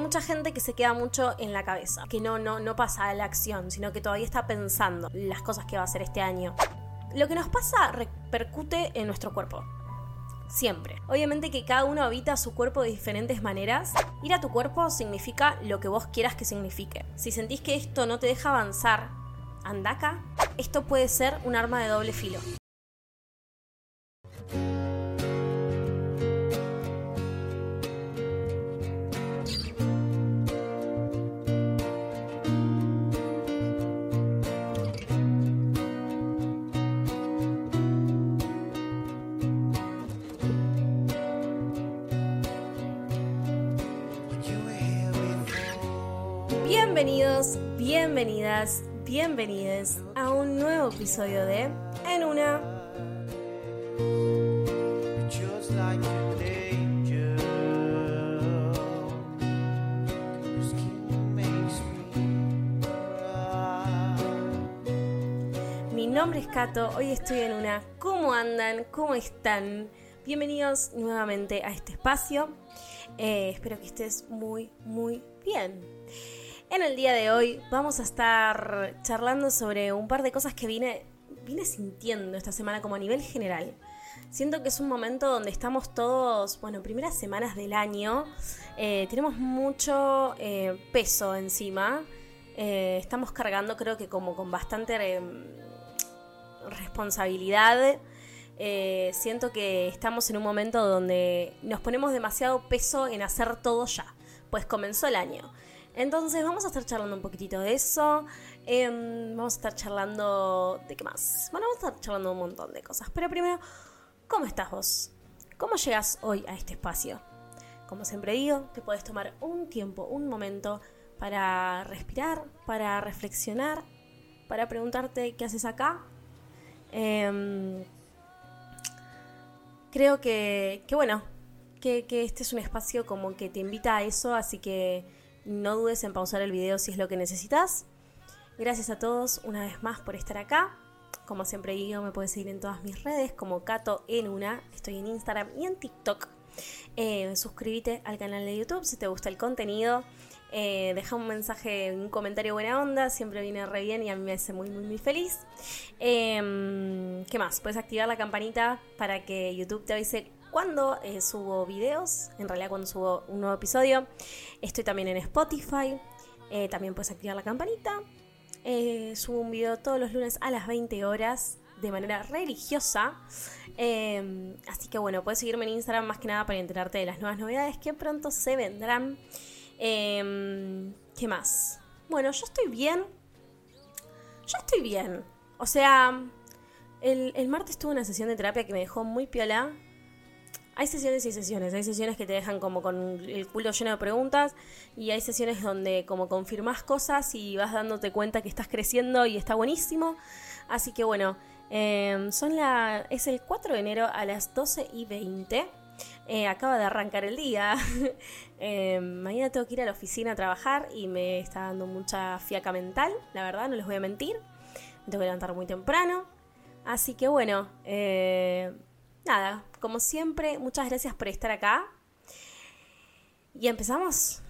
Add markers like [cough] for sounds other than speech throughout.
mucha gente que se queda mucho en la cabeza, que no, no, no pasa a la acción, sino que todavía está pensando las cosas que va a hacer este año. Lo que nos pasa repercute en nuestro cuerpo. Siempre. Obviamente que cada uno habita su cuerpo de diferentes maneras. Ir a tu cuerpo significa lo que vos quieras que signifique. Si sentís que esto no te deja avanzar, andaca, esto puede ser un arma de doble filo. Bienvenides a un nuevo episodio de En una. Mi nombre es Kato, hoy estoy en una. ¿Cómo andan? ¿Cómo están? Bienvenidos nuevamente a este espacio. Eh, espero que estés muy, muy bien. En el día de hoy vamos a estar charlando sobre un par de cosas que vine, vine sintiendo esta semana como a nivel general. Siento que es un momento donde estamos todos, bueno, primeras semanas del año, eh, tenemos mucho eh, peso encima, eh, estamos cargando creo que como con bastante responsabilidad. siento que estamos en un momento donde nos ponemos demasiado peso en hacer todo ya, pues comenzó el año. Entonces vamos a estar charlando un poquitito de eso. Em, vamos a estar charlando... ¿De qué más? Bueno, vamos a estar charlando un montón de cosas. Pero primero, ¿cómo estás vos? ¿Cómo llegas hoy a este espacio? Como siempre digo, te puedes tomar un tiempo, un momento para respirar, para reflexionar, para preguntarte qué haces acá. Em, creo que, que bueno, que, que este es un espacio como que te invita a eso, así que no dudes en pausar el video si es lo que necesitas. Gracias a todos una vez más por estar acá. Como siempre digo, me puedes seguir en todas mis redes como Cato en una. Estoy en Instagram y en TikTok. Eh, suscríbete al canal de YouTube si te gusta el contenido. Eh, deja un mensaje, un comentario buena onda, siempre viene re bien y a mí me hace muy, muy, muy feliz. Em, ¿Qué más? Puedes activar la campanita para que YouTube te avise cuando eh, subo videos, en realidad cuando subo un nuevo episodio. Estoy también en Spotify, eh, también puedes activar la campanita. Eh, subo un video todos los lunes a las 20 horas de manera religiosa. Em, así que bueno, puedes seguirme en Instagram más que nada para enterarte de las nuevas novedades que pronto se vendrán. Em, ¿Qué más? Bueno, yo estoy bien. Yo estoy bien. O sea, el, el martes tuve una sesión de terapia que me dejó muy piola hay sesiones y sesiones. Hay sesiones que te dejan como con el culo lleno de preguntas y hay sesiones donde como confirmas cosas y vas dándote cuenta que estás creciendo y está buenísimo. Así que bueno, em, son la, es el 4 de enero a las 12 y 20. Eh, acaba de arrancar el día. [laughs] Em, mañana tengo que ir a la oficina a trabajar y me está dando mucha fiaca mental, la verdad, no les voy a mentir. Me tengo que levantar muy temprano. Así que bueno, eh, nada, como siempre, muchas gracias por estar acá. Y empezamos.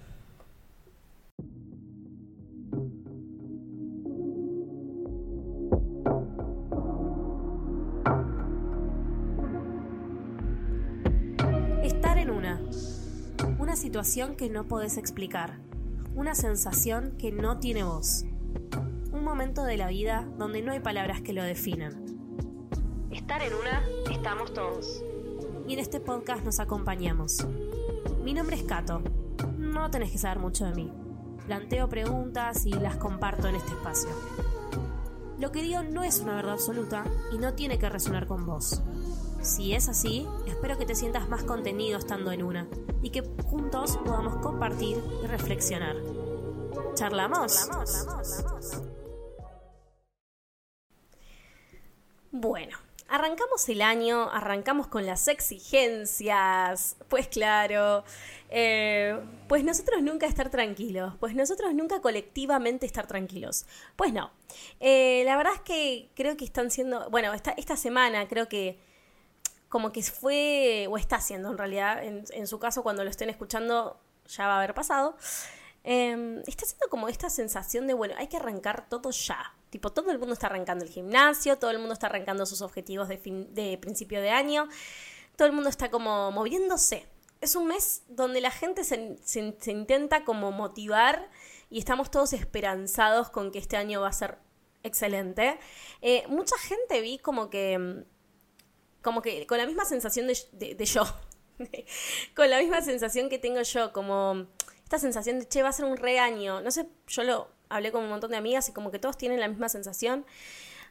Estar en una. Una situación que no podés explicar. Una sensación que no tiene voz. Un momento de la vida donde no hay palabras que lo definan Estar en una, estamos todos. Y en este podcast nos acompañamos. Mi nombre es Cato. No tenés que saber mucho de mí. Planteo preguntas y las comparto en este espacio. Lo que digo no es una verdad absoluta y no tiene que resonar con vos. Si es así, espero que te sientas más contenido estando en una y que juntos podamos compartir y reflexionar. ¿Charlamos? ¿Charlamos? Bueno, arrancamos el año, arrancamos con las exigencias, pues claro, eh, pues nosotros nunca estar tranquilos, pues nosotros nunca colectivamente estar tranquilos. Pues no, eh, la verdad es que creo que están siendo, bueno, esta, semana creo que como que fue, o está siendo en realidad, en, su caso cuando lo estén escuchando, ya va a haber pasado. Em, está siendo como esta sensación de, bueno, hay que arrancar todo ya. Tipo, todo el mundo está arrancando el gimnasio, todo el mundo está arrancando sus objetivos de, fin, de principio de año, todo el mundo está como moviéndose. Es un mes donde la gente se, se intenta como motivar y estamos todos esperanzados con que este año va a ser excelente. Eh, mucha gente vi como que, como que con la misma sensación de, de, yo, [laughs] con la misma sensación que tengo yo, como esta sensación de, che, va a ser un reaño. No sé, yo lo hablé con un montón de amigas y como que todos tienen la misma sensación.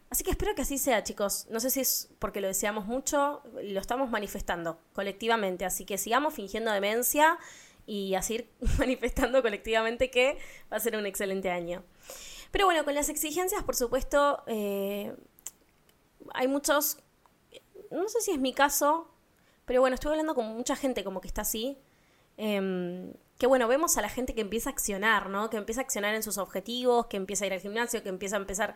Así que espero que así sea, chicos. No sé si es porque lo deseamos mucho, lo estamos manifestando colectivamente. Así que sigamos fingiendo demencia y así [laughs] manifestando colectivamente que va a ser un excelente año. Pero bueno, con las exigencias, por supuesto, eh, hay muchos, no sé si es mi caso, pero bueno, estuve hablando con mucha gente como que está así. Em, que bueno, vemos a la gente que empieza a accionar, ¿no? Que empieza a accionar en sus objetivos, que empieza a ir al gimnasio, que empieza a empezar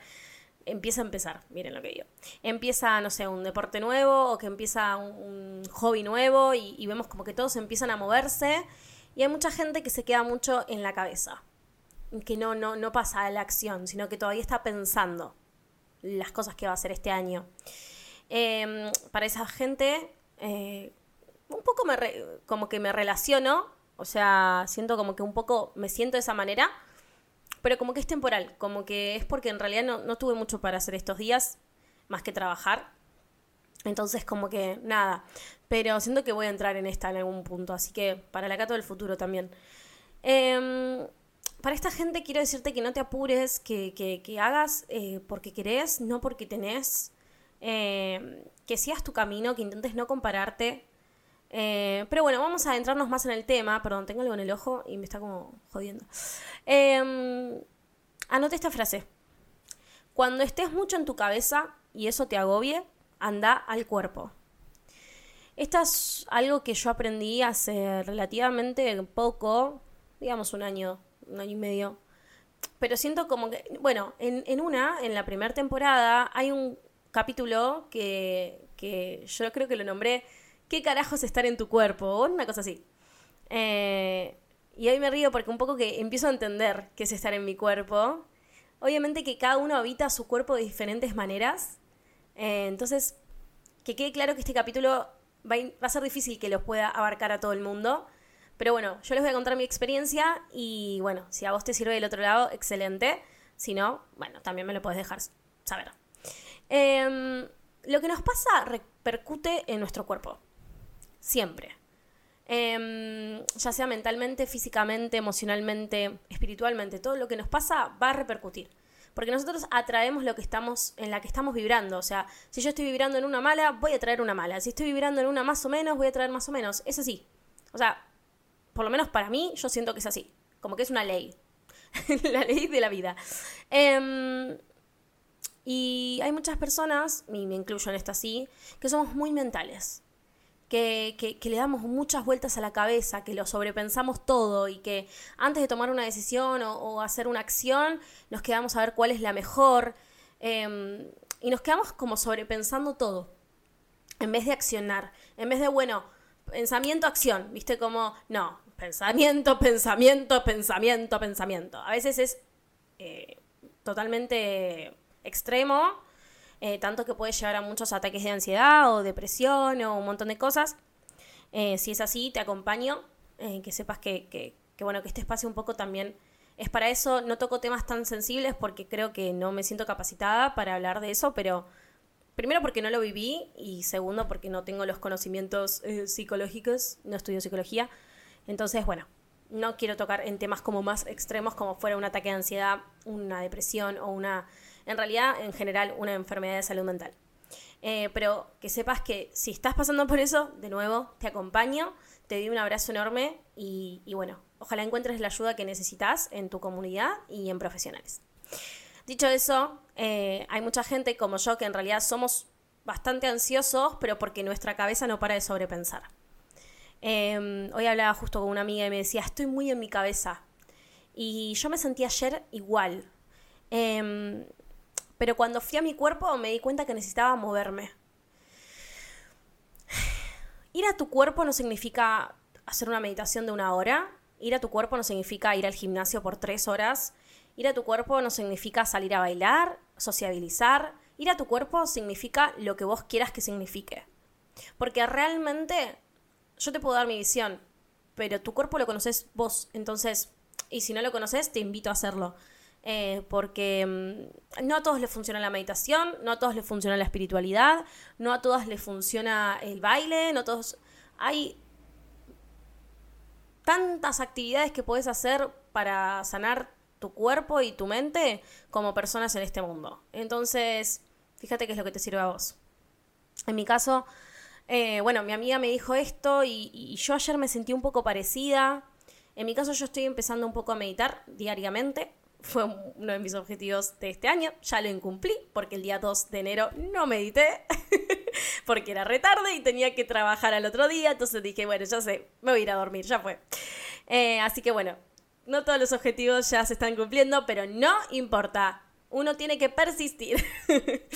empieza a empezar, miren lo que digo. Empieza, no sé, un deporte nuevo o que empieza un, hobby nuevo y, vemos como que todos empiezan a moverse y hay mucha gente que se queda mucho en la cabeza, que no, no, no pasa a la acción, sino que todavía está pensando las cosas que va a hacer este año. Em, para esa gente, eh, un poco me como que me relaciono, o sea, siento como que un poco me siento de esa manera, pero como que es temporal, como que es porque en realidad no, no tuve mucho para hacer estos días, más que trabajar. Entonces, como que nada. Pero siento que voy a entrar en esta en algún punto. Así que para la Cato del futuro también. Em, para esta gente quiero decirte que no te apures, que, que, hagas eh, porque querés, no porque tenés. Em, que sigas tu camino, que intentes no compararte. Eh, pero bueno, vamos a adentrarnos más en el tema. Perdón, tengo algo en el ojo y me está como jodiendo. Eh, anote esta frase. Cuando estés mucho en tu cabeza y eso te agobie, anda al cuerpo. Esto es algo que yo aprendí hace relativamente poco, digamos un año, un año y medio. Pero siento como que, bueno, en, una, en la primera temporada, hay un capítulo que, que yo creo que lo nombré ¿Qué carajos estar en tu cuerpo? Una cosa así. Eh, y hoy me río porque un poco que empiezo a entender qué es estar en mi cuerpo. Obviamente que cada uno habita su cuerpo de diferentes maneras. Eh, entonces, que quede claro que este capítulo va a, ser difícil que los pueda abarcar a todo el mundo. Pero bueno, yo les voy a contar mi experiencia y bueno, si a vos te sirve del otro lado, excelente. Si no, bueno, también me lo puedes dejar saber. Em, lo que nos pasa repercute en nuestro cuerpo. Siempre. Em, ya sea mentalmente, físicamente, emocionalmente, espiritualmente, todo lo que nos pasa va a repercutir. Porque nosotros atraemos lo que estamos, en la que estamos vibrando. O sea, si yo estoy vibrando en una mala, voy a traer una mala. Si estoy vibrando en una más o menos, voy a traer más o menos. Es así. O sea, por lo menos para mí, yo siento que es así. Como que es una ley. [laughs] la ley de la vida. Em, y hay muchas personas, y me incluyo en esta así, que somos muy mentales que, le damos muchas vueltas a la cabeza, que lo sobrepensamos todo y que antes de tomar una decisión o, hacer una acción nos quedamos a ver cuál es la mejor em, y nos quedamos como sobrepensando todo en vez de accionar, en vez de, bueno, pensamiento, acción, viste como, no, pensamiento, [laughs] pensamiento, pensamiento, pensamiento. A veces es eh, totalmente extremo eh, tanto que puede llevar a muchos ataques de ansiedad o depresión o un montón de cosas. Eh, si es así, te acompaño, eh, que sepas que, que, bueno, que este espacio un poco también es para eso. No toco temas tan sensibles porque creo que no me siento capacitada para hablar de eso, pero primero porque no lo viví y segundo porque no tengo los conocimientos psicológicos, no estudio psicología. Entonces, bueno, no quiero tocar en temas como más extremos como fuera un ataque de ansiedad, una depresión o una en realidad en general una enfermedad de salud mental. Eh, pero que sepas que si estás pasando por eso, de nuevo, te acompaño, te doy un abrazo enorme y, bueno, ojalá encuentres la ayuda que necesitas en tu comunidad y en profesionales. Dicho eso, eh, hay mucha gente como yo que en realidad somos bastante ansiosos, pero porque nuestra cabeza no para de sobrepensar. Em, hoy hablaba justo con una amiga y me decía, estoy muy en mi cabeza. Y yo me sentí ayer igual. Em, pero cuando fui a mi cuerpo me di cuenta que necesitaba moverme. Ir a tu cuerpo no significa hacer una meditación de una hora Ir a tu cuerpo no significa ir al gimnasio por tres horas. Ir a tu cuerpo no significa salir a bailar, sociabilizar. Ir a tu cuerpo significa lo que vos quieras que signifique. Porque realmente yo te puedo dar mi visión, pero tu cuerpo lo conoces vos. Entonces, y si no lo conoces, te invito a hacerlo. Eh, porque mm, no a todos les funciona la meditación, no a todos les funciona la espiritualidad, no a todas les funciona el baile, no todos... Hay tantas actividades que puedes hacer para sanar tu cuerpo y tu mente como personas en este mundo. Entonces, fíjate qué es lo que te sirve a vos. En mi caso, eh, bueno, mi amiga me dijo esto y, yo ayer me sentí un poco parecida. En mi caso, yo estoy empezando un poco a meditar diariamente. Fue uno de mis objetivos de este año. Ya lo incumplí porque el día 2 de enero no medité. [laughs] porque era retarde y tenía que trabajar al otro día. Entonces dije, bueno, ya sé, me voy a ir a dormir, ya fue. Eh, así que bueno, no todos los objetivos ya se están cumpliendo, pero no importa. Uno tiene que persistir. [laughs]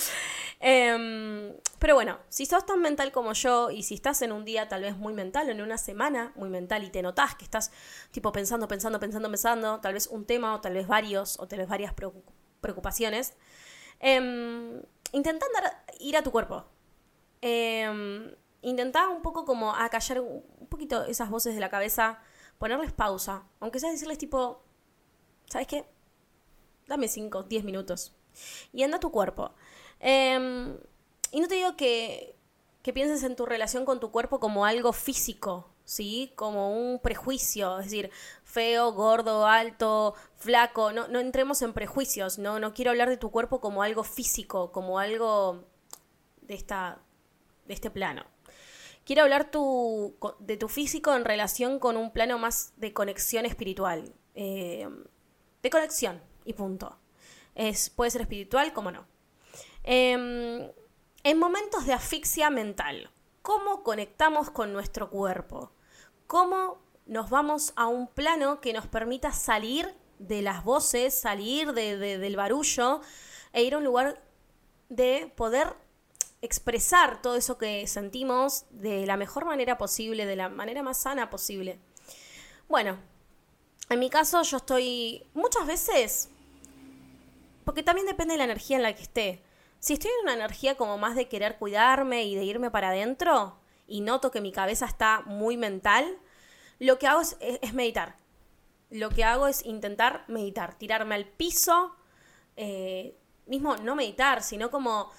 Em, pero bueno, si sos tan mental como yo y si estás en un día tal vez muy mental o en una semana muy mental y te notás que estás tipo pensando, pensando, pensando, pensando, tal vez un tema o tal vez varios o tal vez varias preocupaciones, eh, intenta andar, ir a tu cuerpo. Eh, intentá un poco como acallar un poquito esas voces de la cabeza, ponerles pausa, aunque sea decirles tipo, ¿sabes qué? Dame 5, 10 minutos. Y anda a tu cuerpo. Em, y no te digo que, que pienses en tu relación con tu cuerpo como algo físico, ¿sí? Como un prejuicio, es decir, feo, gordo, alto, flaco, no, no entremos en prejuicios, no, no quiero hablar de tu cuerpo como algo físico, como algo de esta, de este plano. Quiero hablar de tu físico en relación con un plano más de conexión espiritual. Eh, de conexión y punto. Es, puede ser espiritual, como no. Em, en momentos de asfixia mental, ¿cómo conectamos con nuestro cuerpo? ¿Cómo nos vamos a un plano que nos permita salir de las voces, salir del barullo e ir a un lugar de poder expresar todo eso que sentimos de la mejor manera posible, de la manera más sana posible. Bueno, en mi caso yo estoy muchas veces, porque también depende de la energía en la que esté. Si estoy en una energía como más de querer cuidarme y de irme para adentro y noto que mi cabeza está muy mental, lo que hago es, meditar. Lo que hago es intentar meditar, tirarme al piso, eh, mismo no meditar, sino como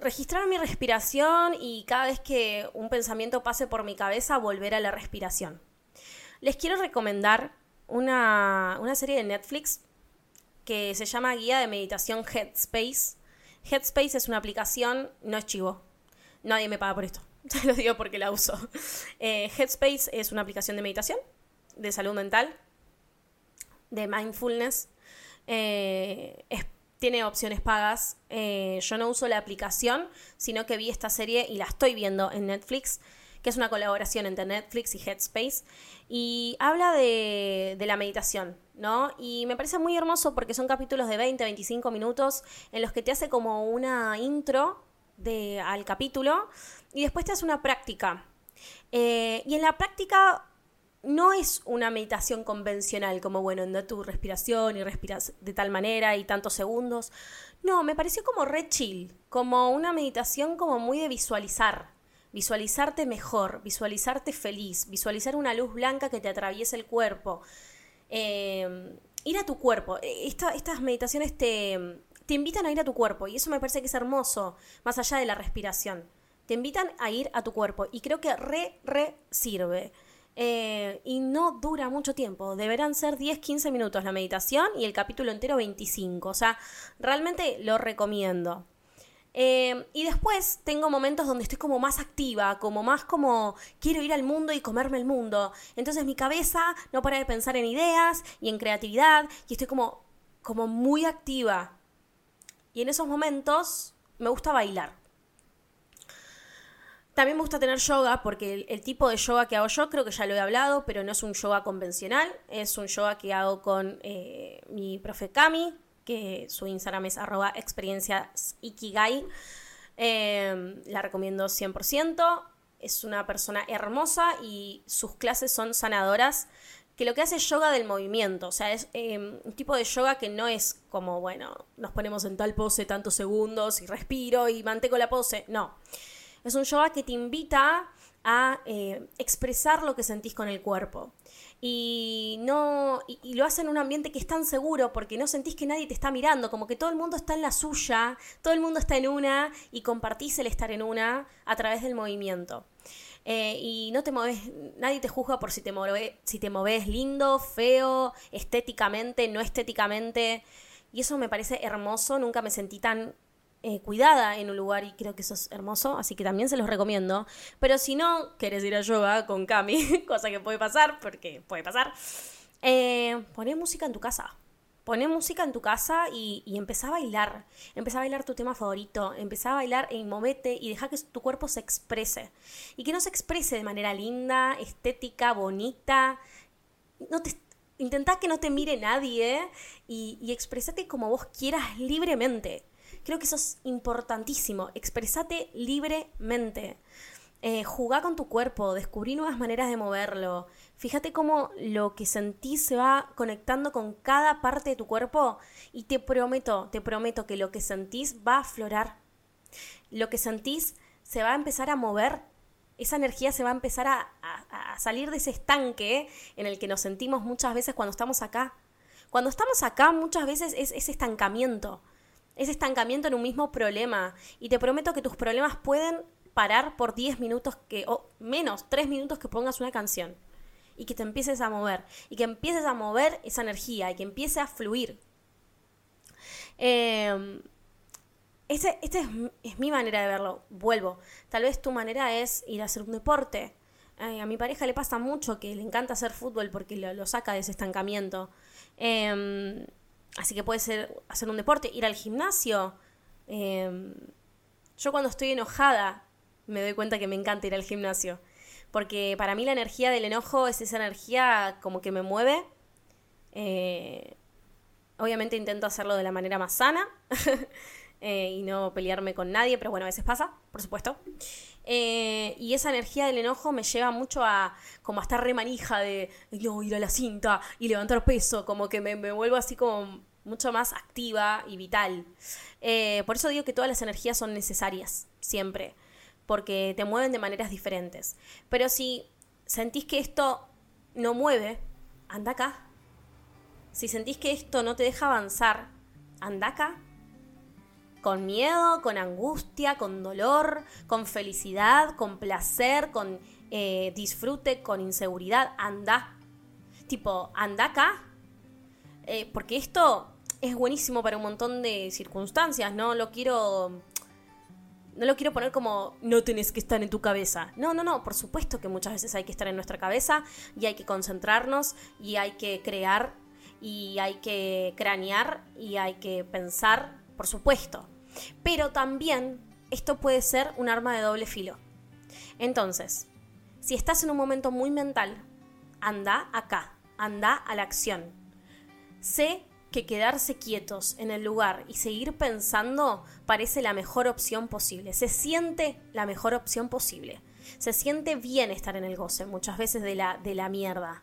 registrar mi respiración y cada vez que un pensamiento pase por mi cabeza, volver a la respiración. Les quiero recomendar una, una serie de Netflix que se llama Guía de Meditación Headspace. Headspace es una aplicación, no es chivo. Nadie me paga por esto. [laughs] Lo digo porque la uso. Eh, Headspace es una aplicación de meditación, de salud mental, de mindfulness. Eh, tiene opciones pagas. Eh, yo no uso la aplicación, sino que vi esta serie y la estoy viendo en Netflix, que es una colaboración entre Netflix y Headspace. Y habla de, la meditación, ¿no? Y me parece muy hermoso porque son capítulos de 20, 25 minutos en los que te hace como una intro de, al capítulo y después te hace una práctica. Eh, y en la práctica no es una meditación convencional, como bueno, anda tu respiración y respiras de tal manera y tantos segundos. No, me pareció como re chill, como una meditación como muy de visualizar, visualizarte mejor, visualizarte feliz, visualizar una luz blanca que te atraviesa el cuerpo. Em, ir a tu cuerpo. E, estas meditaciones te, te invitan a ir a tu cuerpo y eso me parece que es hermoso, más allá de la respiración. Te invitan a ir a tu cuerpo y creo que re, re sirve. Eh, y no dura mucho tiempo. Deberán ser 10-15 minutos la meditación y el capítulo entero 25. O sea, realmente lo recomiendo. Eh, y después tengo momentos donde estoy como más activa, como más como quiero ir al mundo y comerme el mundo. Entonces mi cabeza no para de pensar en ideas y en creatividad y estoy como, como muy activa. Y en esos momentos me gusta bailar. También me gusta tener yoga porque el, tipo de yoga que hago yo, creo que ya lo he hablado, pero no es un yoga convencional, es un yoga que hago con eh, mi profe Kami, su Instagram es arroba experiencias ikigai. Em, la recomiendo 100%, es una persona hermosa y sus clases son sanadoras que lo que hace es yoga del movimiento, o sea, es em, un tipo de yoga que no es como, bueno, nos ponemos en tal pose tantos segundos y respiro y mantengo la pose, no. Es un yoga que te invita a eh, expresar lo que sentís con el cuerpo. Y no y, lo hace en un ambiente que es tan seguro porque no sentís que nadie te está mirando, como que todo el mundo está en la suya, todo el mundo está en una y compartís el estar en una a través del movimiento. Eh, y no te mueves, nadie te juzga por si te, mueves, si te moves lindo, feo, estéticamente, no estéticamente. Y eso me parece hermoso, nunca me sentí tan eh, cuidada en un lugar y creo que eso es hermoso, así que también se los recomiendo. Pero si no quieres ir a yoga con Cami, [laughs] cosa que puede pasar, porque puede pasar, eh, poné música en tu casa. Poné música en tu casa y, y empezá a bailar. Empezá a bailar tu tema favorito. Empezá a bailar y movete y deja que tu cuerpo se exprese. Y que no se exprese de manera linda, estética, bonita. No te, intentá que no te mire nadie y, y expresate como vos quieras libremente. Creo que eso es importantísimo. Expresate libremente. Eh, jugá con tu cuerpo, descubrí nuevas maneras de moverlo. Fíjate cómo lo que sentís se va conectando con cada parte de tu cuerpo y te prometo, te prometo que lo que sentís va a aflorar. Lo que sentís se va a empezar a mover. Esa energía se va a empezar a, salir de ese estanque en el que nos sentimos muchas veces cuando estamos acá. Cuando estamos acá muchas veces es ese estancamiento ese estancamiento en un mismo problema. Y te prometo que tus problemas pueden parar por 10 minutos que, o menos, 3 minutos que pongas una canción. Y que te empieces a mover. Y que empieces a mover esa energía. Y que empiece a fluir. Eh, esta es, mi manera de verlo. Vuelvo. Tal vez tu manera es ir a hacer un deporte. a mi pareja le pasa mucho que le encanta hacer fútbol porque lo, saca de ese estancamiento. Eh, Así que puede ser hacer un deporte, ir al gimnasio. Em, yo cuando estoy enojada me doy cuenta que me encanta ir al gimnasio. Porque para mí la energía del enojo es esa energía como que me mueve. Eh, obviamente intento hacerlo de la manera más sana [laughs] eh, y no pelearme con nadie, pero bueno, a veces pasa, por supuesto. Eh, y esa energía del enojo me lleva mucho a como a estar remanija de ir a la cinta y levantar peso, como que me, vuelvo así como mucho más activa y vital. Eh, por eso digo que todas las energías son necesarias, siempre, porque te mueven de maneras diferentes. Pero si sentís que esto no mueve, anda acá. Si sentís que esto no te deja avanzar, anda acá con miedo, con angustia, con dolor, con felicidad, con placer, con eh, disfrute, con inseguridad, anda. Tipo, anda acá. Eh, porque esto es buenísimo para un montón de circunstancias, ¿no? Lo quiero. No lo quiero poner como no tenés que estar en tu cabeza. No, no, no, por supuesto que muchas veces hay que estar en nuestra cabeza y hay que concentrarnos y hay que crear y hay que cranear y hay que pensar por supuesto. Pero también esto puede ser un arma de doble filo. Entonces, si estás en un momento muy mental, anda acá, anda a la acción. Sé que quedarse quietos en el lugar y seguir pensando parece la mejor opción posible. Se siente la mejor opción posible. Se siente bien estar en el goce muchas veces de la, de la mierda.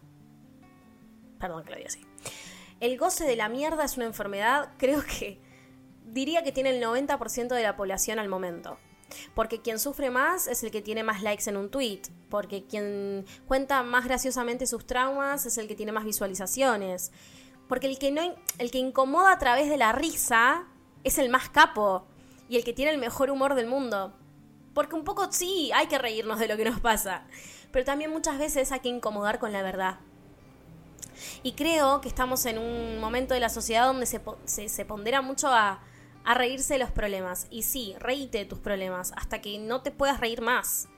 Perdón que lo así. El goce de la mierda es una enfermedad, creo que diría que tiene el 90% de la población al momento. Porque quien sufre más es el que tiene más likes en un tweet. Porque quien cuenta más graciosamente sus traumas es el que tiene más visualizaciones. Porque el que, no, el que incomoda a través de la risa es el más capo. Y el que tiene el mejor humor del mundo. Porque un poco sí, hay que reírnos de lo que nos pasa. Pero también muchas veces hay que incomodar con la verdad. Y creo que estamos en un momento de la sociedad donde se, se, se pondera mucho a, a reírse de los problemas. Y sí, reíte de tus problemas hasta que no te puedas reír más.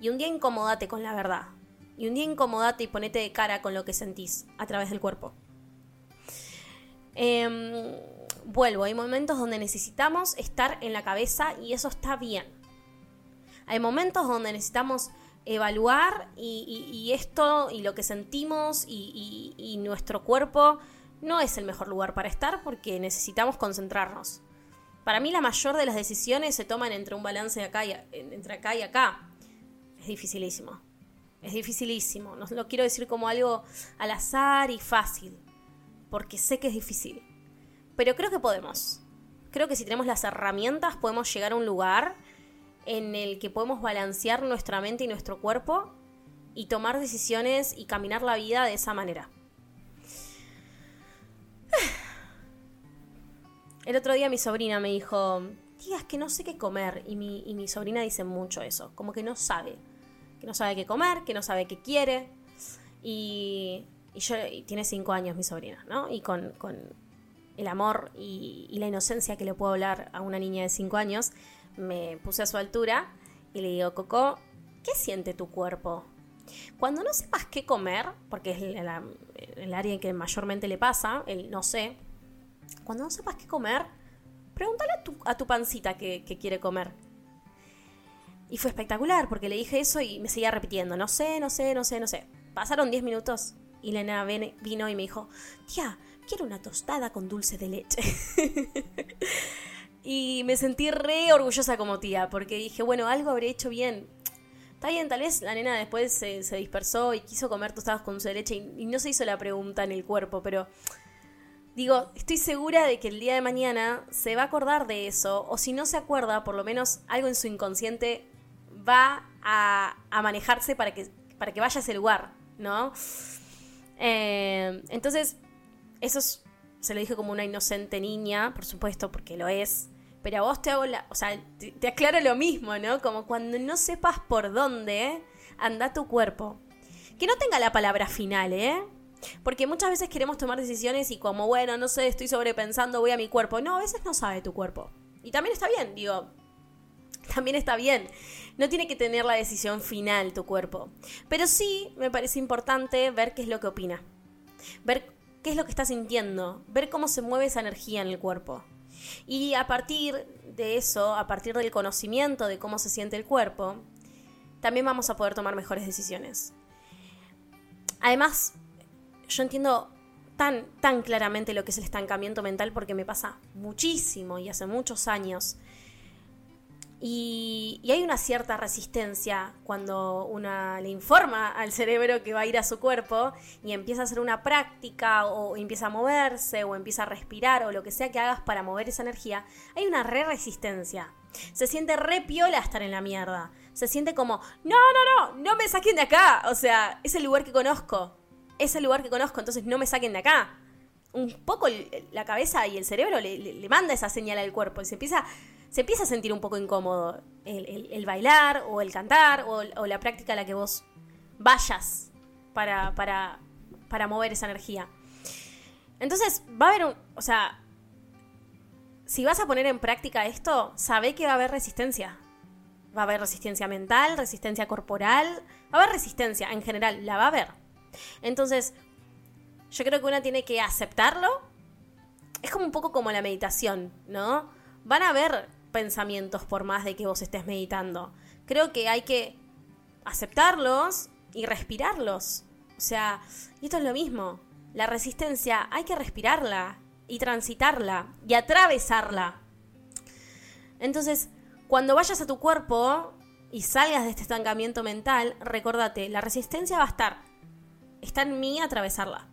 Y un día incomodate con la verdad. Y un día incomodate y ponete de cara con lo que sentís a través del cuerpo. Em, vuelvo, hay momentos donde necesitamos estar en la cabeza y eso está bien. Hay momentos donde necesitamos evaluar y, esto y lo que sentimos y, y nuestro cuerpo no es el mejor lugar para estar porque necesitamos concentrarnos. Para mí la mayor de las decisiones se toman entre un balance de acá y, entre acá y acá. Es dificilísimo. Es dificilísimo. No lo quiero decir como algo al azar y fácil, porque sé que es difícil. Pero creo que podemos. Creo que si tenemos las herramientas podemos llegar a un lugar en el que podemos balancear nuestra mente y nuestro cuerpo y tomar decisiones y caminar la vida de esa manera. El otro día mi sobrina me dijo, es que no sé qué comer. Y mi, y mi sobrina dice mucho eso, como que no sabe. Que no sabe qué comer, que no sabe qué quiere. Y, y yo, tiene cinco años mi sobrina, ¿no? Y con, el amor y, y, la inocencia que le puedo hablar a una niña de cinco años, me puse a su altura y le digo, Coco, ¿qué siente tu cuerpo? Cuando no sepas qué comer, porque es el, el área en que mayormente le pasa, el no sé, cuando no sepas qué comer, pregúntale a tu, a tu pancita qué, quiere comer. Y fue espectacular, porque le dije eso y me seguía repitiendo, no sé, no sé, no sé, no sé. Pasaron 10 minutos y la nena vino y me dijo, tía, quiero una tostada con dulce de leche. [laughs] y me sentí re orgullosa como tía, porque dije, bueno, algo habré hecho bien. Está bien, tal vez la nena después se, se dispersó y quiso comer tostadas con dulce de leche y, no se hizo la pregunta en el cuerpo, pero digo, estoy segura de que el día de mañana se va a acordar de eso, o si no se acuerda, por lo menos algo en su inconsciente va a, a manejarse para que, para que vaya a ese lugar, ¿no? Eh, entonces, eso es, se lo dije como una inocente niña, por supuesto, porque lo es. Pero a vos te hago la. O sea, te, te aclaro lo mismo, ¿no? Como cuando no sepas por dónde anda tu cuerpo. Que no tenga la palabra final, ¿eh? Porque muchas veces queremos tomar decisiones y como, bueno, no sé, estoy sobrepensando, voy a mi cuerpo. No, a veces no sabe tu cuerpo. Y también está bien, digo, también está bien. No tiene que tener la decisión final tu cuerpo. Pero sí me parece importante ver qué es lo que opina. Ver qué es lo que está sintiendo. Ver cómo se mueve esa energía en el cuerpo. Y a partir de eso, a partir del conocimiento de cómo se siente el cuerpo, también vamos a poder tomar mejores decisiones. Además, yo entiendo tan, tan claramente lo que es el estancamiento mental porque me pasa muchísimo y hace muchos años. Y, y, hay una cierta resistencia cuando una le informa al cerebro que va a ir a su cuerpo y empieza a hacer una práctica o empieza a moverse o empieza a respirar o lo que sea que hagas para mover esa energía. Hay una re resistencia. Se siente re piola estar en la mierda. Se siente como, no, no, no, no me saquen de acá. O sea, es el lugar que conozco. Es el lugar que conozco, entonces no me saquen de acá. Un poco la cabeza y el cerebro le, manda esa señal al cuerpo y se empieza se empieza a sentir un poco incómodo el, bailar o el cantar o, o, la práctica a la que vos vayas para, para, para mover esa energía. Entonces, va a haber un. O sea, si vas a poner en práctica esto, sabe que va a haber resistencia. Va a haber resistencia mental, resistencia corporal, va a haber resistencia en general, la va a haber. Entonces, yo creo que una tiene que aceptarlo. Es como un poco como la meditación, ¿no? Van a haber pensamientos por más de que vos estés meditando. Creo que hay que aceptarlos y respirarlos. O sea, y esto es lo mismo. La resistencia hay que respirarla y transitarla y atravesarla. Entonces, cuando vayas a tu cuerpo y salgas de este estancamiento mental, recordate, la resistencia va a estar. Está en mí atravesarla.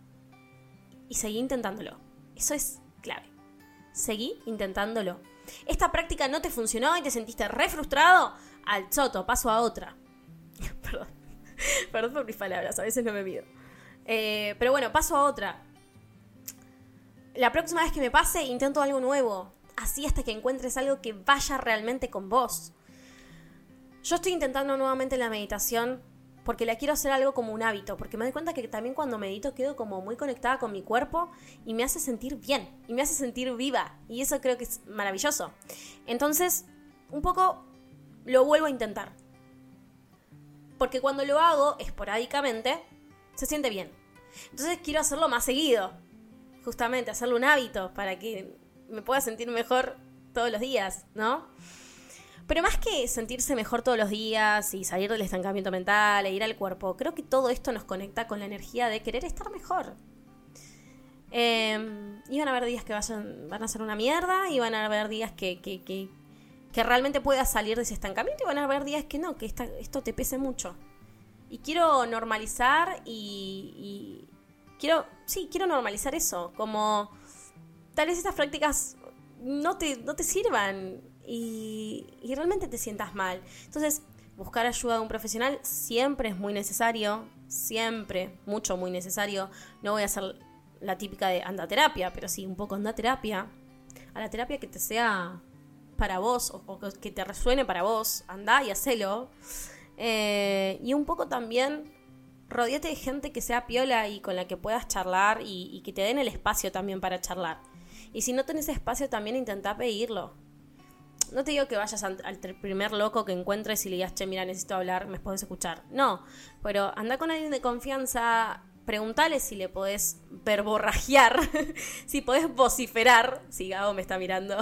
Y seguí intentándolo. Eso es clave. Seguí intentándolo esta práctica no te funcionó y te sentiste re frustrado, al choto, paso a otra. [laughs] Perdón. Perdón por mis palabras, a veces no me mido. Eh, pero bueno, paso a otra. La próxima vez que me pase, intento algo nuevo. Así hasta que encuentres algo que vaya realmente con vos. Yo estoy intentando nuevamente la meditación porque la quiero hacer algo como un hábito, porque me doy cuenta que también cuando medito quedo como muy conectada con mi cuerpo y me hace sentir bien, y me hace sentir viva, y eso creo que es maravilloso. Entonces, un poco lo vuelvo a intentar. Porque cuando lo hago esporádicamente, se siente bien. Entonces quiero hacerlo más seguido, justamente hacerlo un hábito para que me pueda sentir mejor todos los días, ¿no? Pero más que sentirse mejor todos los días y salir del estancamiento mental e ir al cuerpo, creo que todo esto nos conecta con la energía de querer estar mejor. Eh, iban a haber días que vayan, van a ser una mierda, y van a haber días que, que, que, que, realmente puedas salir de ese estancamiento, y van a haber días que no, que esta, esto te pese mucho. Y quiero normalizar y, y quiero, sí, quiero normalizar eso, como tal vez estas prácticas no te, no te sirvan y, realmente te sientas mal. Entonces, buscar ayuda de un profesional siempre es muy necesario, siempre, mucho, muy necesario. No voy a hacer la típica de anda terapia, pero sí, un poco anda terapia. A la terapia que te sea para vos o, que te resuene para vos, anda y hacelo. Eh, y un poco también rodeate de gente que sea piola y con la que puedas charlar y, y que te den el espacio también para charlar. Y si no tenés espacio, también intenta pedirlo no te digo que vayas al, primer loco que encuentres y le digas, che, mira, necesito hablar, me podés escuchar. No, pero anda con alguien de confianza, preguntale si le podés verborrajear, [laughs] si podés vociferar. Si Gabo me está mirando.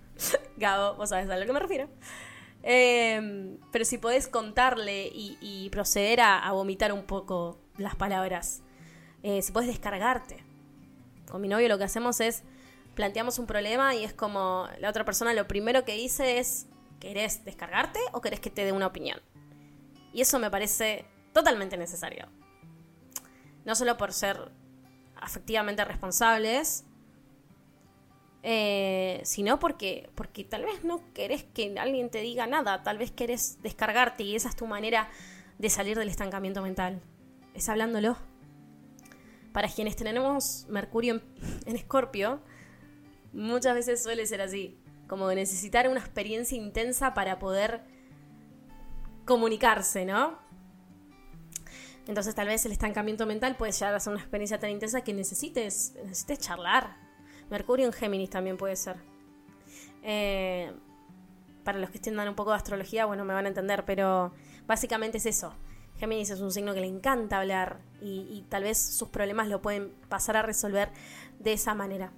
[laughs] Gabo, vos sabés a lo que me refiero. Em, pero si podés contarle y, proceder a, vomitar un poco las palabras. Eh, si podés descargarte. Con mi novio lo que hacemos es planteamos un problema y es como la otra persona lo primero que dice es, ¿querés descargarte o querés que te dé una opinión? Y eso me parece totalmente necesario. No solo por ser afectivamente responsables, eh, sino porque, porque tal vez no querés que alguien te diga nada, tal vez querés descargarte y esa es tu manera de salir del estancamiento mental. Es hablándolo. Para quienes tenemos Mercurio en [laughs] Escorpio, muchas veces suele ser así, como necesitar una experiencia intensa para poder comunicarse, ¿no? Entonces tal vez el estancamiento mental puede llegar a ser una experiencia tan intensa que necesites, necesites charlar. Mercurio en Géminis también puede ser. Eh, para los que entiendan un poco de astrología, bueno, me van a entender, pero básicamente es eso. Géminis es un signo que le encanta hablar y tal vez sus problemas lo pueden pasar a resolver de esa manera.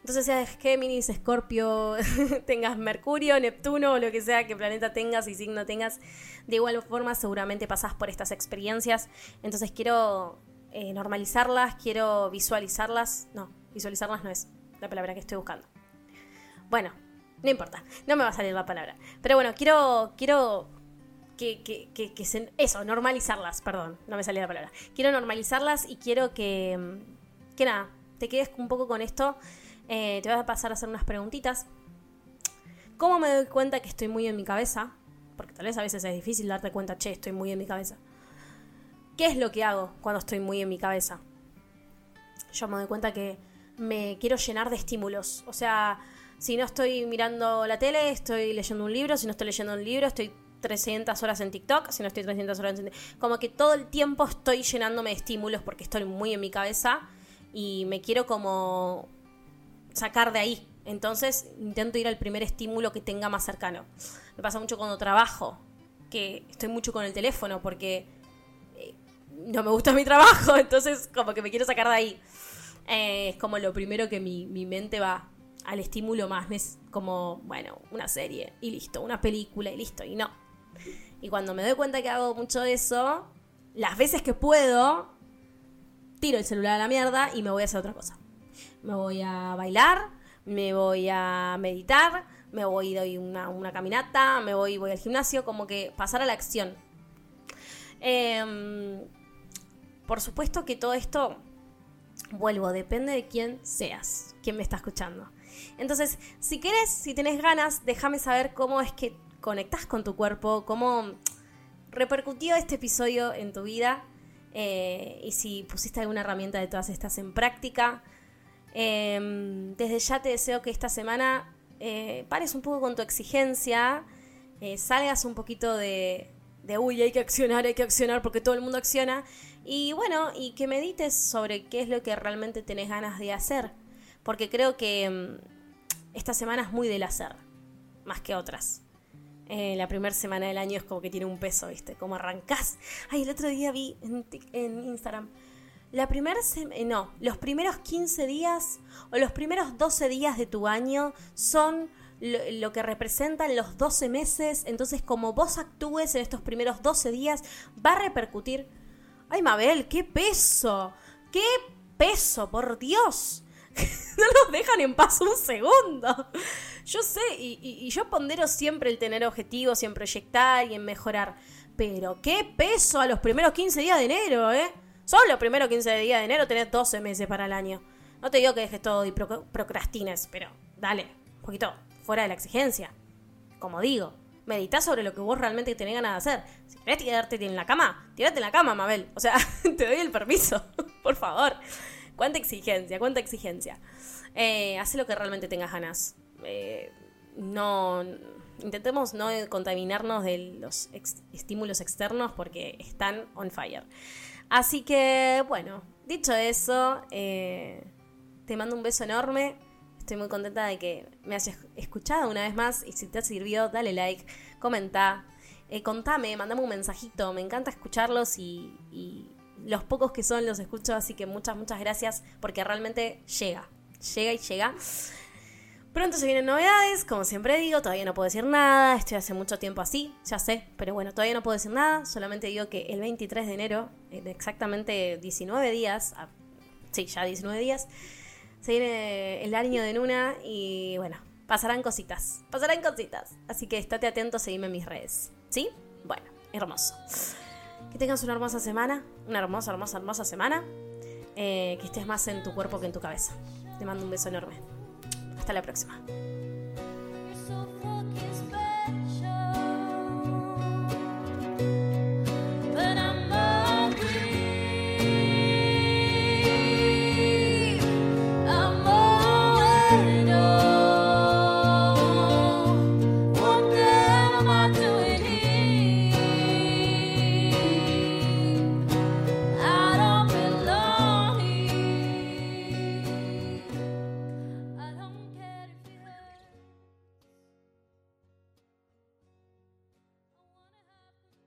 Entonces, seas Géminis, Escorpio, [laughs] tengas Mercurio, Neptuno o lo que sea que planeta tengas y signo tengas, de igual forma seguramente pasás por estas experiencias. Entonces, quiero eh, normalizarlas, quiero visualizarlas. No, visualizarlas no es la palabra que estoy buscando. Bueno, no importa, no me va a salir la palabra. Pero bueno, quiero, quiero que, que, que, que se, eso, normalizarlas, perdón, no me salía la palabra. Quiero normalizarlas y quiero que, que nada, te quedes un poco con esto eh, te voy a pasar a hacer unas preguntitas. ¿Cómo me doy cuenta que estoy muy en mi cabeza? Porque tal vez a veces es difícil darte cuenta, che, estoy muy en mi cabeza. ¿Qué es lo que hago cuando estoy muy en mi cabeza? Yo me doy cuenta que me quiero llenar de estímulos. O sea, si no estoy mirando la tele, estoy leyendo un libro. Si no estoy leyendo un libro, estoy 300 horas en TikTok. Si no estoy 300 horas en TikTok. Como que todo el tiempo estoy llenándome de estímulos porque estoy muy en mi cabeza. Y me quiero como sacar de ahí. Entonces intento ir al primer estímulo que tenga más cercano. Me pasa mucho cuando trabajo, que estoy mucho con el teléfono porque eh, no me gusta mi trabajo, [laughs] entonces como que me quiero sacar de ahí. Eh, es como lo primero que mi, mi mente va al estímulo más, es como, bueno, una serie y listo, una película y listo, y no. Y cuando me doy cuenta que hago mucho de eso, las veces que puedo, tiro el celular a la mierda y me voy a hacer otra cosa me voy a bailar, me voy a meditar, me voy a doy una, una caminata, me voy, voy al gimnasio, como que pasar a la acción. Em, por supuesto que todo esto, vuelvo, depende de quién seas, quién me está escuchando. Entonces, si querés, si tenés ganas, déjame saber cómo es que conectás con tu cuerpo, cómo repercutió este episodio en tu vida eh, y si pusiste alguna herramienta de todas estas en práctica. Em, desde ya te deseo que esta semana eh, pares un poco con tu exigencia, eh, salgas un poquito de, uy, hay que accionar, hay que accionar porque todo el mundo acciona. Y bueno, y que medites sobre qué es lo que realmente tenés ganas de hacer. Porque creo que em, esta semana es muy del hacer, más que otras. Eh, la primera semana del año es como que tiene un peso, ¿viste? Como arrancás. Ay, el otro día vi en, en Instagram la primera eh, no, los primeros 15 días o los primeros 12 días de tu año son lo, que representan los 12 meses, entonces como vos actúes en estos primeros 12 días va a repercutir. Ay, Mabel, qué peso, qué peso, por Dios. [laughs] no nos dejan en paz un segundo. Yo sé, y, y yo pondero siempre el tener objetivos y en proyectar y en mejorar. Pero qué peso a los primeros 15 días de enero, ¿eh? Solo los primeros 15 días de enero tenés 12 meses para el año. No te digo que dejes todo y procrastines, pero dale, un poquito fuera de la exigencia. Como digo, medita sobre lo que vos realmente tenés ganas de hacer. Si querés tirarte en la cama, tirate en la cama, Mabel. O sea, [laughs] te doy el permiso, [laughs] por favor. Cuánta exigencia, cuánta exigencia. Eh, haz lo que realmente tengas ganas. Eh, no. Intentemos no contaminarnos de los estímulos externos porque están on fire. Así que, bueno, dicho eso, eh, te mando un beso enorme. Estoy muy contenta de que me hayas escuchado una vez más. Y si te sirvió, dale like, comenta, eh, contame, mandame un mensajito. Me encanta escucharlos y, y los pocos que son los escucho. Así que muchas, muchas gracias porque realmente llega. Llega y llega. Pronto se vienen novedades, como siempre digo, todavía no puedo decir nada, estoy hace mucho tiempo así, ya sé, pero bueno, todavía no puedo decir nada, solamente digo que el 23 de enero, en exactamente 19 días, ah, sí, ya 19 días, se viene el año de Luna y bueno, pasarán cositas, pasarán cositas, así que estate atento, seguime en mis redes, ¿sí? Bueno, hermoso. Que tengas una hermosa semana, una hermosa, hermosa, hermosa semana, eh, que estés más en tu cuerpo que en tu cabeza. Te mando un beso enorme. Hasta la próxima.